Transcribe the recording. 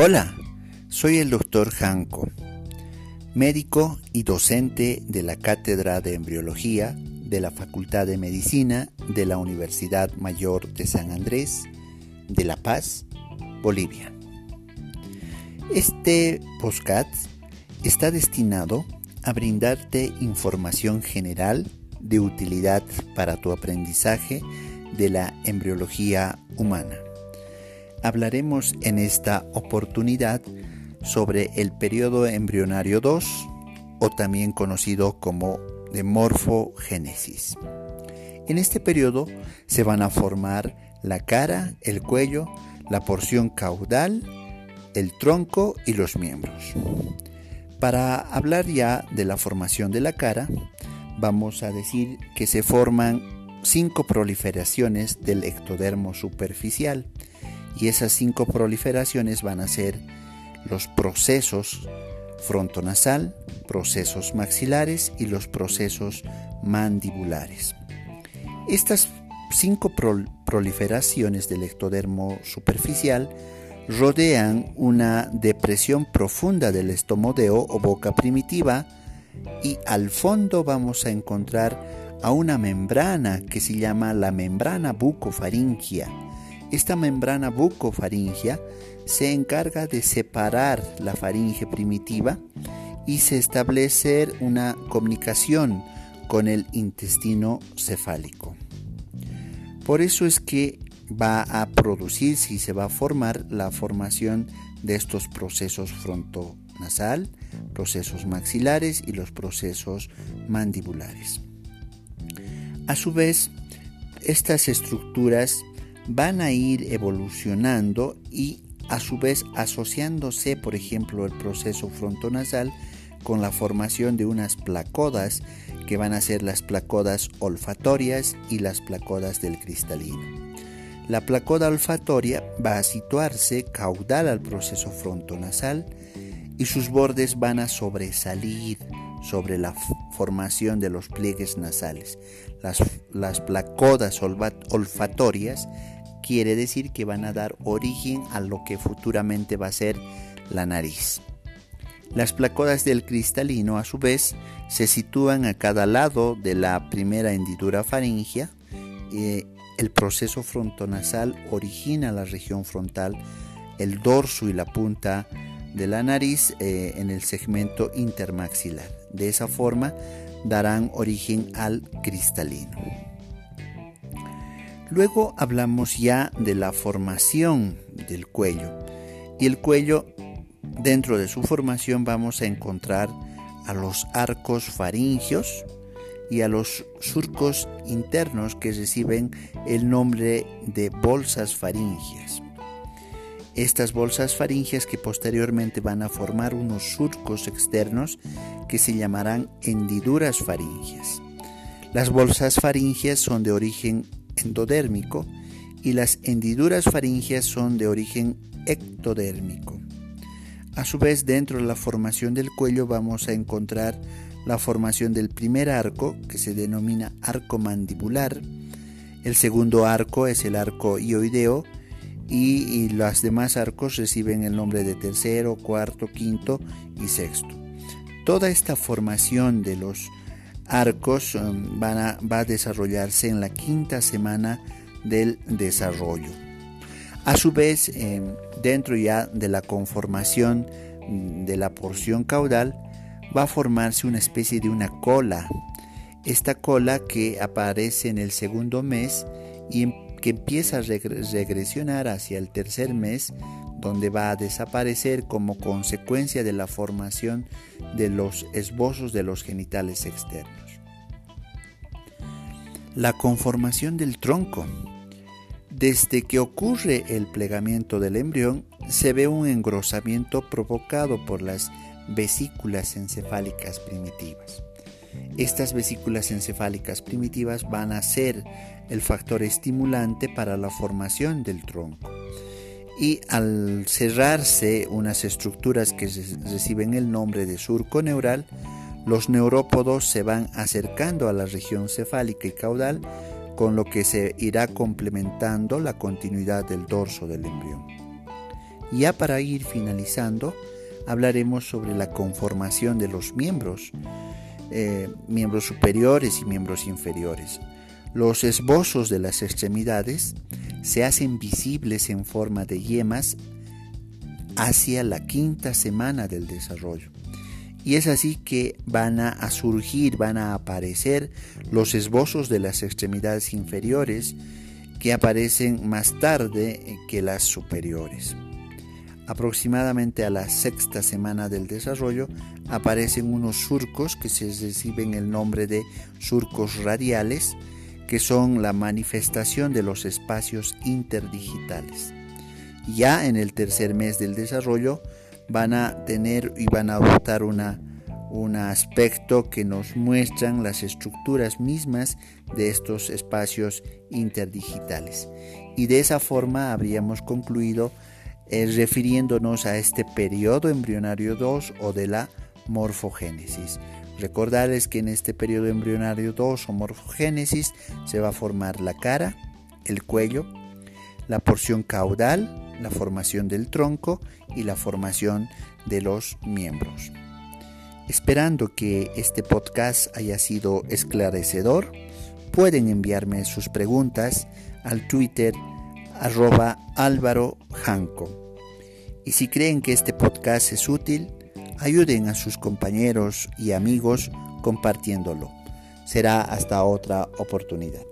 Hola, soy el doctor Janko, médico y docente de la Cátedra de Embriología de la Facultad de Medicina de la Universidad Mayor de San Andrés de La Paz, Bolivia. Este podcast está destinado a brindarte información general de utilidad para tu aprendizaje de la embriología humana. Hablaremos en esta oportunidad sobre el periodo embrionario 2 o también conocido como de morfogénesis. En este periodo se van a formar la cara, el cuello, la porción caudal, el tronco y los miembros. Para hablar ya de la formación de la cara, vamos a decir que se forman cinco proliferaciones del ectodermo superficial y esas cinco proliferaciones van a ser los procesos frontonasal, procesos maxilares y los procesos mandibulares. Estas cinco proliferaciones del ectodermo superficial rodean una depresión profunda del estomodeo o boca primitiva y al fondo vamos a encontrar a una membrana que se llama la membrana bucofaringia. Esta membrana bucofaringia se encarga de separar la faringe primitiva y se establece una comunicación con el intestino cefálico. Por eso es que va a producirse y se va a formar la formación de estos procesos frontonasal, procesos maxilares y los procesos mandibulares. A su vez, estas estructuras van a ir evolucionando y a su vez asociándose, por ejemplo, el proceso frontonasal con la formación de unas placodas que van a ser las placodas olfatorias y las placodas del cristalino. La placoda olfatoria va a situarse caudal al proceso frontonasal y sus bordes van a sobresalir sobre la formación de los pliegues nasales. Las, las placodas olfatorias quiere decir que van a dar origen a lo que futuramente va a ser la nariz. Las placodas del cristalino a su vez se sitúan a cada lado de la primera hendidura faringea. y el proceso frontonasal origina la región frontal, el dorso y la punta de la nariz eh, en el segmento intermaxilar. De esa forma darán origen al cristalino. Luego hablamos ya de la formación del cuello. Y el cuello, dentro de su formación vamos a encontrar a los arcos faringios y a los surcos internos que reciben el nombre de bolsas faringias. Estas bolsas faringias que posteriormente van a formar unos surcos externos que se llamarán hendiduras faringias. Las bolsas faringias son de origen endodérmico y las hendiduras faringias son de origen ectodérmico. A su vez, dentro de la formación del cuello vamos a encontrar la formación del primer arco, que se denomina arco mandibular. El segundo arco es el arco ioideo y, y los demás arcos reciben el nombre de tercero, cuarto, quinto y sexto. Toda esta formación de los arcos um, van a, va a desarrollarse en la quinta semana del desarrollo. A su vez, em, dentro ya de la conformación de la porción caudal, va a formarse una especie de una cola. Esta cola que aparece en el segundo mes y em, que empieza a regresionar hacia el tercer mes, donde va a desaparecer como consecuencia de la formación de los esbozos de los genitales externos. La conformación del tronco. Desde que ocurre el plegamiento del embrión, se ve un engrosamiento provocado por las vesículas encefálicas primitivas. Estas vesículas encefálicas primitivas van a ser el factor estimulante para la formación del tronco y al cerrarse unas estructuras que reciben el nombre de surco neural, los neurópodos se van acercando a la región cefálica y caudal, con lo que se irá complementando la continuidad del dorso del embrión. Ya para ir finalizando, hablaremos sobre la conformación de los miembros, eh, miembros superiores y miembros inferiores. Los esbozos de las extremidades se hacen visibles en forma de yemas hacia la quinta semana del desarrollo. Y es así que van a surgir, van a aparecer los esbozos de las extremidades inferiores que aparecen más tarde que las superiores. Aproximadamente a la sexta semana del desarrollo aparecen unos surcos que se reciben el nombre de surcos radiales, que son la manifestación de los espacios interdigitales. Ya en el tercer mes del desarrollo van a tener y van a adoptar una, un aspecto que nos muestran las estructuras mismas de estos espacios interdigitales. Y de esa forma habríamos concluido eh, refiriéndonos a este periodo embrionario 2 o de la morfogénesis. Recordarles que en este periodo embrionario 2 o morfogénesis se va a formar la cara, el cuello, la porción caudal, la formación del tronco y la formación de los miembros. Esperando que este podcast haya sido esclarecedor, pueden enviarme sus preguntas al Twitter arroba Álvaro. Y si creen que este podcast es útil, ayuden a sus compañeros y amigos compartiéndolo. Será hasta otra oportunidad.